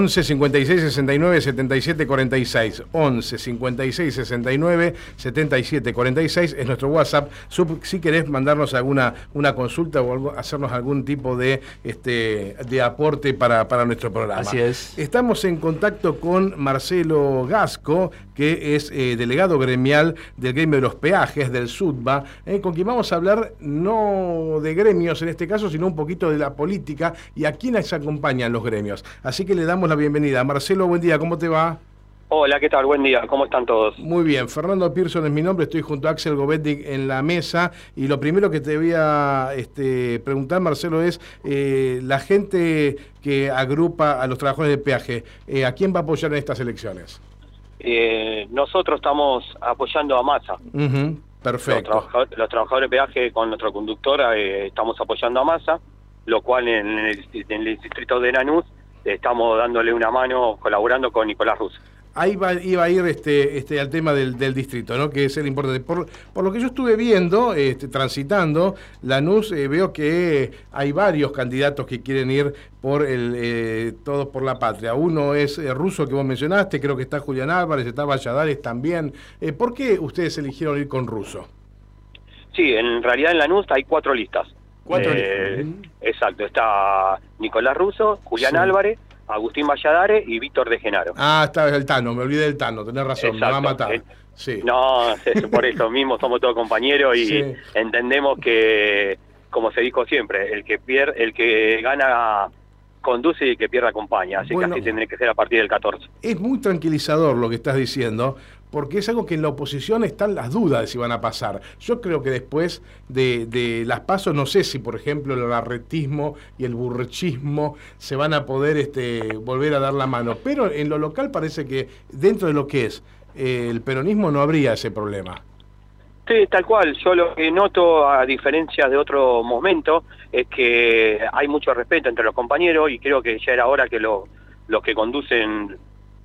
11 56 69 77 46. 11 56 69 77 46 es nuestro WhatsApp. Si querés mandarnos alguna una consulta o hacernos algún tipo de, este, de aporte para, para nuestro programa. Así es. Estamos en contacto con Marcelo Gasco, que es eh, delegado gremial del gremio de los peajes del SUDBA, eh, con quien vamos a hablar no de gremios en este caso, sino un poquito de la política y a quiénes acompañan los gremios. Así que le damos la bienvenida. Marcelo, buen día, ¿cómo te va? Hola, ¿qué tal? Buen día, ¿cómo están todos? Muy bien, Fernando Pearson es mi nombre, estoy junto a Axel Govetti en la mesa y lo primero que te voy a este, preguntar, Marcelo, es eh, la gente que agrupa a los trabajadores de peaje, eh, ¿a quién va a apoyar en estas elecciones? Eh, nosotros estamos apoyando a Massa. perfecto. Los, trabajadores de peaje con nuestro conductor estamos apoyando a Massa, lo cual en el, en el distrito de Lanús estamos dándole una mano colaborando con Nicolás Russo. Ahí va, iba a ir este, este, al tema del, distrito, ¿no? que es el importante. Por, por lo que yo estuve viendo, este, transitando, Lanús, eh, veo que hay varios candidatos que quieren ir por el eh, Todos por la Patria. Uno es eh, Russo, que vos mencionaste, creo que está Julián Álvarez, está Valladares también. ¿Por qué ustedes eligieron ir con Russo? Sí, en realidad en Lanús hay cuatro listas. Cuatro listas. Exacto, está Nicolás Russo, Julián Álvarez, Agustín Valladares y Víctor de Genaro. Ah, está el Tano, me olvidé del Tano, tenés razón, me va a matar. Sí. No, por eso mismo somos todos compañeros y entendemos que, como se dijo siempre, el que pierde, el que gana conduce y el que pierde acompaña, así que así tendría que ser a partir del 14. Es muy tranquilizador lo que estás diciendo, porque es algo que en la oposición están las dudas de si van a pasar. Yo creo que después de, las pasos, no sé si por ejemplo el arretismo y el burrechismo se van a poder este, volver a dar la mano, pero en lo local parece que dentro de lo que es eh, el peronismo no habría ese problema. Sí, tal cual. Yo lo que noto, a diferencia de otro momento, es que hay mucho respeto entre los compañeros y creo que ya era hora que los que conducen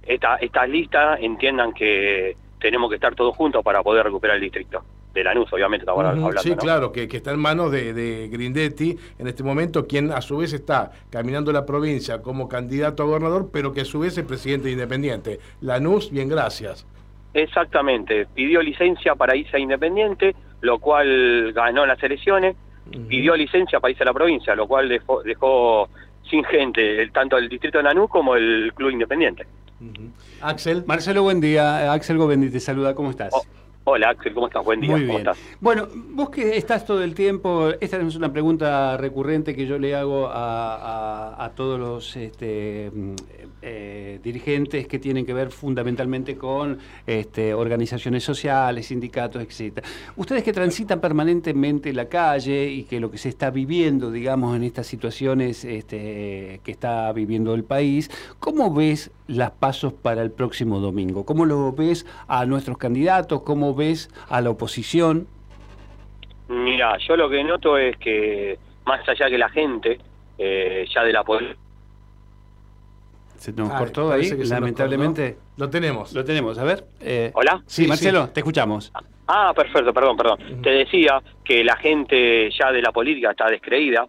esta, esta lista entiendan que tenemos que estar todos juntos para poder recuperar el distrito. De Lanús, obviamente, estamos hablando. Sí, claro, que, está en manos de, Grindetti en este momento, quien a su vez está caminando la provincia como candidato a gobernador, pero que a su vez es presidente independiente. Lanús, bien, gracias. Exactamente, pidió licencia para irse a Independiente, lo cual ganó las elecciones, pidió licencia para irse a la provincia, lo cual dejó, dejó sin gente, tanto el distrito de Lanús como el club Independiente. Axel. Marcelo, buen día. Axel Govendi te saluda, ¿cómo estás? Oh, hola Axel, ¿cómo estás? Buen día. Muy bien. Bueno, vos que estás todo el tiempo, esta es una pregunta recurrente que yo le hago a, todos los este, eh, dirigentes que tienen que ver fundamentalmente con este, organizaciones sociales, sindicatos, etc. Ustedes que transitan permanentemente la calle y que lo que se está viviendo, digamos, en estas situaciones este, que está viviendo el país, ¿cómo ves las pasos para el próximo domingo? ¿Cómo lo ves a nuestros candidatos? ¿Cómo ves a la oposición? Mira, yo lo que noto es que más allá que la gente, eh, ya de la política, se nos cortó ahí, lamentablemente. Lo tenemos. Lo tenemos, a ver. Eh, ¿Hola? Sí, Marcelo, te escuchamos. Ah, perfecto, perdón, perdón. Te decía que la gente ya de la política está descreída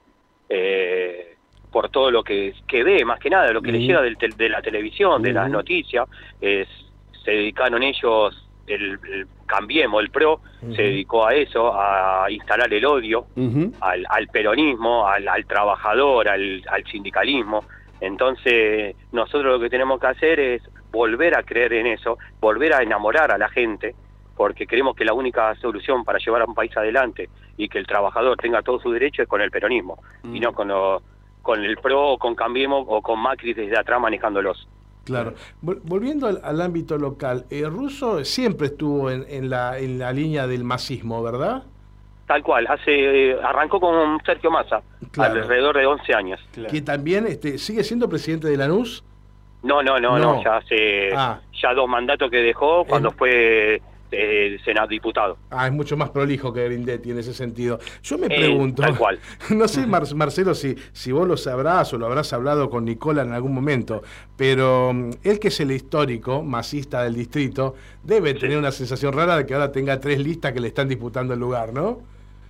eh, por todo lo que, que ve, más que nada, lo que le llega de la televisión, de las noticias. se dedicaron ellos el, Cambiemos, el PRO, se dedicó a eso, a instalar el odio al, peronismo, al, al trabajador, al, al, sindicalismo. Entonces, nosotros lo que tenemos que hacer es volver a creer en eso, volver a enamorar a la gente, porque creemos que la única solución para llevar a un país adelante y que el trabajador tenga todo su derecho es con el peronismo, y no con, con el PRO o con Cambiemos o con Macri desde atrás manejándolos. Claro. Volviendo al, ámbito local, el eh, Russo siempre estuvo en, la, en la línea del masismo, ¿verdad? Tal cual, hace eh, arrancó con Sergio Massa, alrededor de 11 años. Que también este, sigue siendo presidente de Lanús. No, no, no, no, ya hace ah. ya dos mandatos que dejó cuando fue eh, senado diputado. Ah, es mucho más prolijo que Grindetti en ese sentido. Yo me Eh, pregunto, tal cual. no sé, Mar- Marcelo, si, si vos lo sabrás o lo habrás hablado con Nicola en algún momento, pero mm, él que es el histórico masista del distrito, debe tener una sensación rara de que ahora tenga tres listas que le están disputando el lugar, ¿no?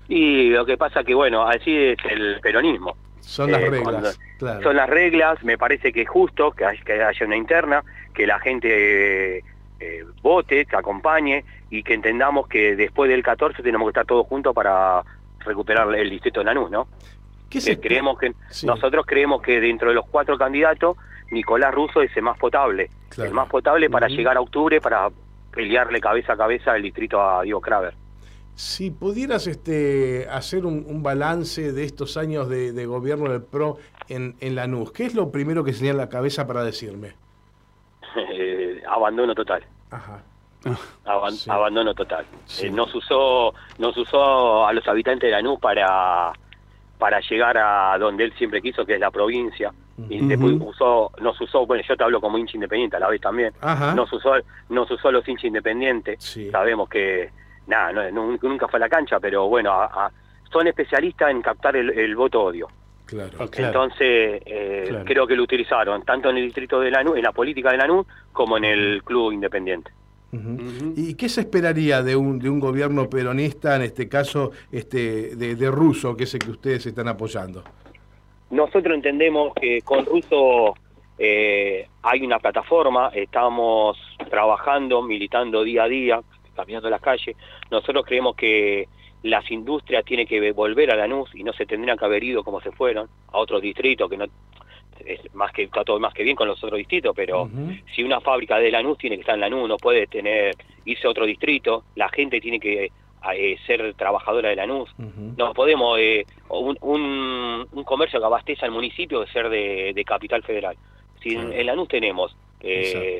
Y lo que pasa que, bueno, así es el peronismo. Son las Eh, reglas, cuando- claro. Son las reglas, me parece que es justo que hay- que haya una interna, que la gente eh, vote, que acompañe y que entendamos que después del 14 tenemos que estar todos juntos para recuperar el distrito de Lanús, ¿no? ¿Qué Eh, se- creemos que Sí. nosotros creemos que dentro de los cuatro candidatos Nicolás Russo es el más potable, Claro. el más potable para llegar a octubre para pelearle cabeza a cabeza el distrito a Diego Kraver. Si pudieras este, hacer un, un balance de estos años de, de gobierno del PRO en, en Lanús, ¿qué es lo primero que se en la cabeza para decirme? Eh, abandono total. Ajá. Aban- Sí. Abandono total. Sí. Eh, nos usó, nos usó a los habitantes de Lanús para para llegar a donde él siempre quiso, que es la provincia. Y Ujú. después usó, nos usó, bueno, yo te hablo como hincha independiente a la vez también. Ajá. Nos usó, nos usó a los hinchas independientes. Sí. Sabemos que nada, no, nunca fue a la cancha, pero bueno, a- a- son especialistas en captar el, el voto odio. Claro. Ok. Claro. Entonces, eh, Claro. creo que lo utilizaron tanto en el distrito de Lanús, en la política de Lanús, como en el club independiente. ¿Y qué se esperaría de un, de un gobierno peronista, en este caso este, de, de ruso, que es el que ustedes están apoyando? Nosotros entendemos que con Russo eh, hay una plataforma, estamos trabajando, militando día a día, caminando las calles. Nosotros creemos que las industrias tienen que volver a Lanús y no se tendrían que haber ido como se fueron a otros distritos, que no es más que está todo más que bien con los otros distritos, pero si una fábrica de Lanús tiene que estar en Lanús, no puede tener irse a otro distrito, la gente tiene que eh, ser trabajadora de Lanús. Ujú. No podemos, eh, un, un, un comercio que abastece al municipio de ser de, de capital federal. Si en- Lanús tenemos eh.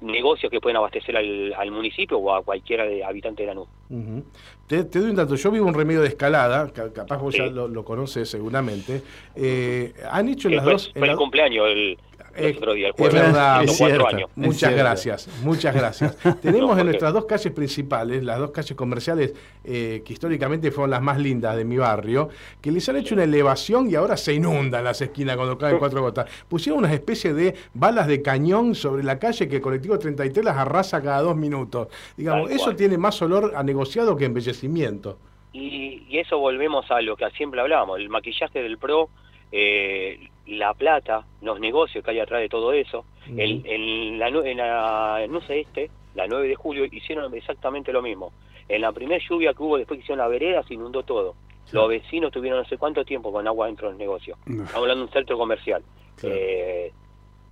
Negocios que pueden abastecer al, al municipio o a cualquiera de habitante de Lanús. Ujú. te, te doy un dato. Yo vivo un remedio de escalada, ca- capaz vos ya lo, lo conoces seguramente. Eh, han hecho en las fue, dos. en fue el cumpleaños el, el otro día, el es verdad, es cierto. años. Muchas gracias, muchas gracias. Tenemos No, en nuestras dos calles principales, las dos calles comerciales eh, que históricamente fueron las más lindas de mi barrio, que les han hecho una elevación y ahora se inundan las esquinas cuando caen cuatro gotas. Pusieron una especie de balas de cañón sobre la calle que el colectivo 33 las arrasa cada dos minutos. Digamos, Tal eso cual. tiene más olor a negociado que embellecimiento. Y, y eso volvemos a lo que siempre hablamos, el maquillaje del PRO, eh, la plata, los negocios que hay atrás de todo eso. El- en la, en la no sé este, la 9 de julio, hicieron exactamente lo mismo. En la primera lluvia que hubo después que hicieron la vereda, se inundó todo. Los vecinos tuvieron no sé cuánto tiempo con agua dentro del negocio. No. Estamos hablando de un centro comercial. Claro. Eh,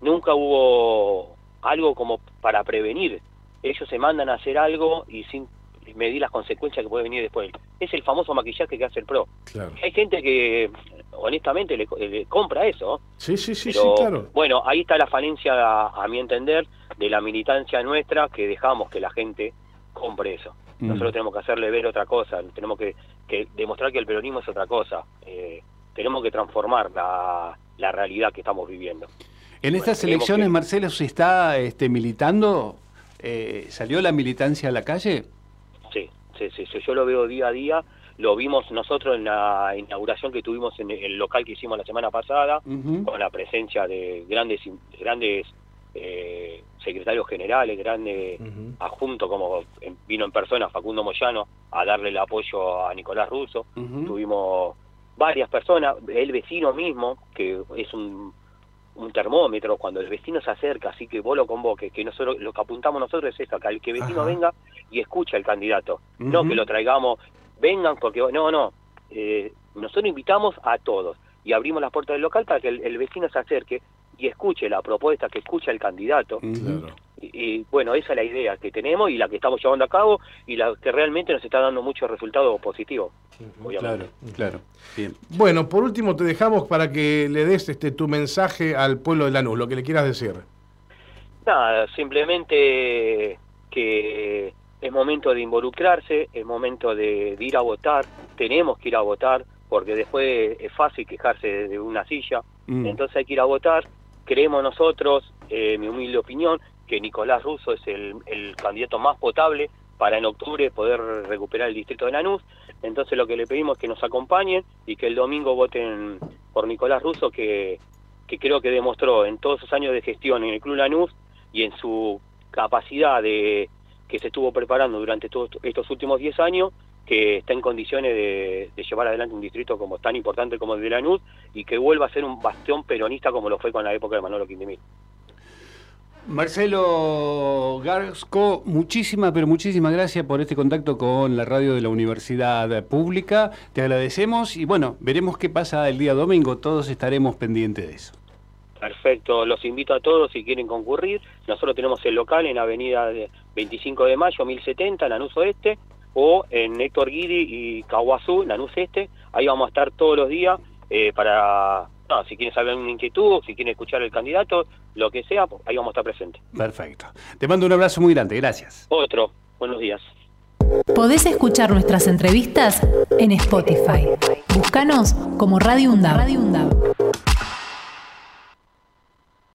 nunca hubo algo como para prevenir. Ellos se mandan a hacer algo y sin medir las consecuencias que puede venir después. Es el famoso maquillaje que hace el PRO. Claro. Hay gente que honestamente le, le compra eso. Sí, sí, sí, pero, sí, claro. Bueno, ahí está la falencia, a, a mi entender, de la militancia nuestra, que dejamos que la gente compre eso. Mm. Nosotros tenemos que hacerle ver otra cosa, tenemos que, que demostrar que el peronismo es otra cosa. Eh, tenemos que transformar la, la realidad que estamos viviendo. En estas elecciones, que- Marcelo, ¿se está este, militando? Eh, ¿Salió la militancia a la calle? Sí, sí, sí, sí, yo lo veo día a día. Lo vimos nosotros en la inauguración que tuvimos en el local que hicimos la semana pasada, con la presencia de grandes grandes eh, secretarios generales, grandes Ujú. adjuntos, como vino en persona Facundo Moyano a darle el apoyo a Nicolás Russo. Tuvimos varias personas, el vecino mismo, que es un, un termómetro, cuando el vecino se acerca, así que vos lo convoques, que nosotros lo que apuntamos nosotros es esto, que el que vecino Ajá. venga y escucha al candidato, no que lo traigamos, vengan porque, no, no, eh, nosotros invitamos a todos y abrimos las puertas del local para que el, el vecino se acerque y escuche la propuesta, que escuche al candidato. Claro. Y, y, bueno, esa es la idea que tenemos y la que estamos llevando a cabo y la que realmente nos está dando muchos resultados positivos. obviamente. Claro, claro. Bien. Bueno, por último te dejamos para que le des este tu mensaje al pueblo de Lanús, lo que le quieras decir. Nada, simplemente que es momento de involucrarse, es momento de, de ir a votar, tenemos que ir a votar, porque después es fácil quejarse de, una silla, Mm. entonces hay que ir a votar, creemos nosotros, eh, mi humilde opinión, que Nicolás Russo es el, el candidato más potable para en octubre poder recuperar el distrito de Lanús. Entonces lo que le pedimos es que nos acompañen y que el domingo voten por Nicolás Russo, que, que creo que demostró en todos sus años de gestión en el Club Lanús y en su capacidad de que se estuvo preparando durante todos estos últimos 10 años, que está en condiciones de, llevar adelante un distrito como tan importante como el de Lanús y que vuelva a ser un bastión peronista como lo fue con la época de Manolo Quindimil. Marcelo Garsco, muchísimas, pero muchísimas gracias por este contacto con la radio de la Universidad Pública. Te agradecemos y bueno, veremos qué pasa el día domingo. Todos estaremos pendientes de eso. Perfecto, los invito a todos si quieren concurrir. Nosotros tenemos el local en Avenida 25 de Mayo, 1070, Lanús Oeste, o en Héctor Guidi y Caguazú, Lanús Este. Ahí vamos a estar todos los días eh, para no, si quieren saber una inquietud, si quieren escuchar el candidato, lo que sea, pues, ahí vamos a estar presentes. Perfecto. Te mando un abrazo muy grande, gracias. Otro, buenos días. Podés escuchar nuestras entrevistas en Spotify. Búscanos como Radio UNDAB.